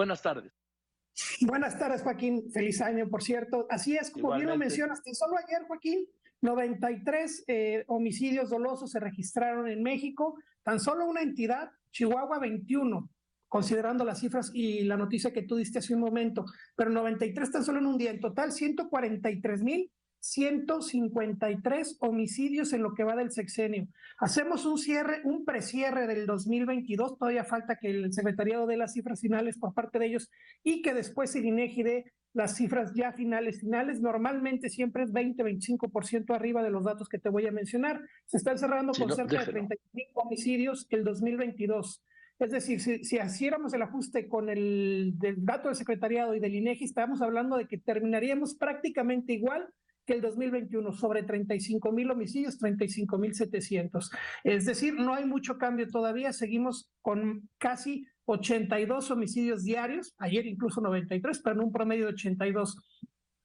Buenas tardes. Buenas tardes, Joaquín. Feliz año, por cierto. Así es, como bien lo mencionaste, solo ayer, Joaquín, 93 eh, homicidios dolosos se registraron en México, tan solo una entidad, Chihuahua 21, considerando las cifras y la noticia que tú diste hace un momento, pero 93 tan solo en un día, en total 143 mil 153 homicidios en lo que va del sexenio. Hacemos un cierre, un precierre del 2022, todavía falta que el secretariado dé las cifras finales por parte de ellos y que después el INEGI dé las cifras ya finales, finales. Normalmente siempre es 20, 25% arriba de los datos que te voy a mencionar. Se están cerrando con cerca de 35 homicidios el 2022. Es decir, si, si hiciéramos el ajuste con el dato del secretariado y del INEGI, estábamos hablando de que terminaríamos prácticamente igual que el 2021, sobre 35 mil homicidios, 35 mil 700. Es decir, no hay mucho cambio todavía, seguimos con casi 82 homicidios diarios, ayer incluso 93, pero en un promedio de 82.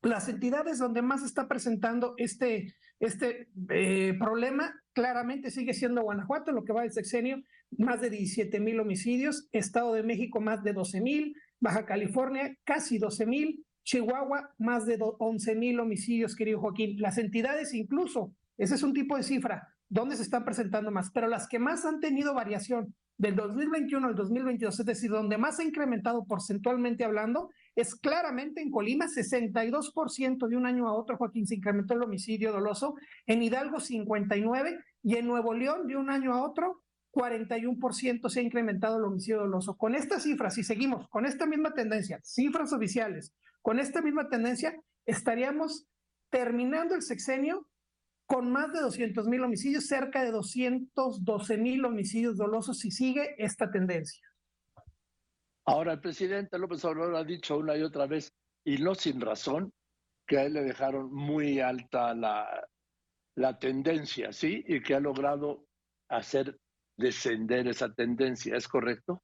Las entidades donde más está presentando este, este eh, problema claramente sigue siendo Guanajuato, lo que va del sexenio, más de 17 mil homicidios, Estado de México más de 12 mil, Baja California casi 12 mil, Chihuahua, más de 11 mil homicidios, querido Joaquín. Las entidades incluso, ese es un tipo de cifra, donde se están presentando más, pero las que más han tenido variación del 2021 al 2022, es decir, donde más ha incrementado porcentualmente hablando, es claramente en Colima, 62% de un año a otro, Joaquín, se incrementó el homicidio doloso, en Hidalgo 59% y en Nuevo León de un año a otro 41% se ha incrementado el homicidio doloso. Con estas cifras, si seguimos con esta misma tendencia, cifras oficiales, con esta misma tendencia, estaríamos terminando el sexenio con más de 200 mil homicidios, cerca de 212 mil homicidios dolosos si sigue esta tendencia. Ahora, el presidente López Obrador ha dicho una y otra vez, y no sin razón, que a él le dejaron muy alta la, la tendencia, ¿sí? Y que ha logrado hacer descender esa tendencia, ¿es correcto?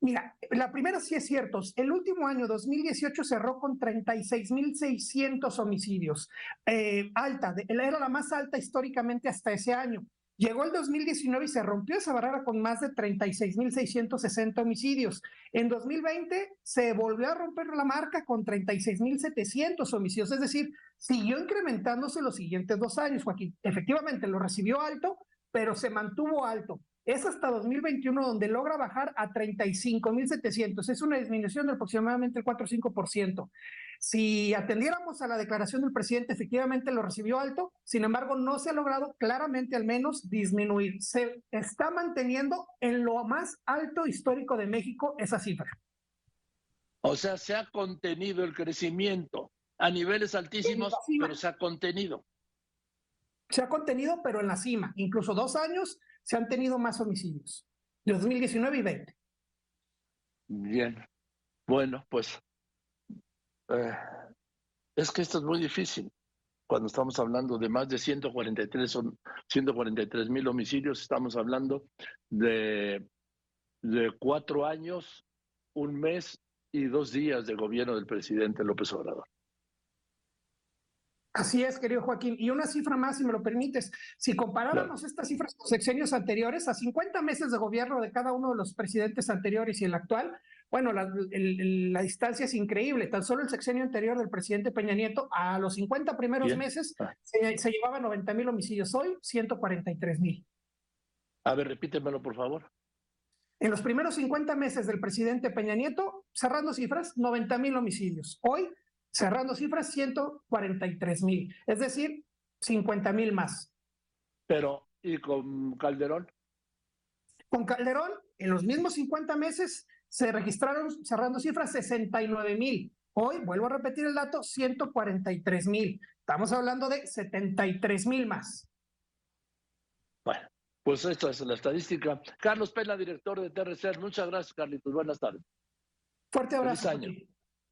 Mira, la primera sí es cierto. El último año, 2018, cerró con 36.600 homicidios. Eh, alta, era la más alta históricamente hasta ese año. Llegó el 2019 y se rompió esa barrera con más de 36.660 homicidios. En 2020 se volvió a romper la marca con 36.700 homicidios. Es decir, siguió incrementándose los siguientes dos años, Joaquín. Efectivamente, lo recibió alto, pero se mantuvo alto es hasta 2021 donde logra bajar a 35.700. Es una disminución de aproximadamente el 4 o 5%. Si atendiéramos a la declaración del presidente, efectivamente lo recibió alto, sin embargo, no se ha logrado claramente al menos disminuir. Se está manteniendo en lo más alto histórico de México esa cifra. O sea, se ha contenido el crecimiento a niveles altísimos, pero se ha contenido. Se ha contenido, pero en la cima. Incluso dos años se han tenido más homicidios, de 2019 y 20. Bien, bueno, pues eh, es que esto es muy difícil. Cuando estamos hablando de más de 143, son 143 mil homicidios, estamos hablando de cuatro años, un mes y dos días de gobierno del presidente López Obrador. Así es, querido Joaquín. Y una cifra más, si me lo permites. Si comparáramos estas cifras con sexenios anteriores, a 50 meses de gobierno de cada uno de los presidentes anteriores y el actual, bueno, la, distancia es increíble. Tan solo el sexenio anterior del presidente Peña Nieto, a los 50 primeros meses, ah. se, se, llevaba 90 mil homicidios. Hoy, 143 mil. A ver, repítemelo, por favor. En los primeros 50 meses del presidente Peña Nieto, cerrando cifras, 90 mil homicidios. Hoy, cerrando cifras, 143 mil, es decir, 50 mil más. Pero, ¿y con Calderón? Con Calderón, en los mismos 50 meses se registraron, cerrando cifras, 69 mil. Hoy, vuelvo a repetir el dato, 143 mil. Estamos hablando de 73 mil más. Bueno, pues esto es la estadística. Carlos Pena, director de TRC. Muchas gracias, Carlitos. Buenas tardes. Fuerte abrazo. Feliz año.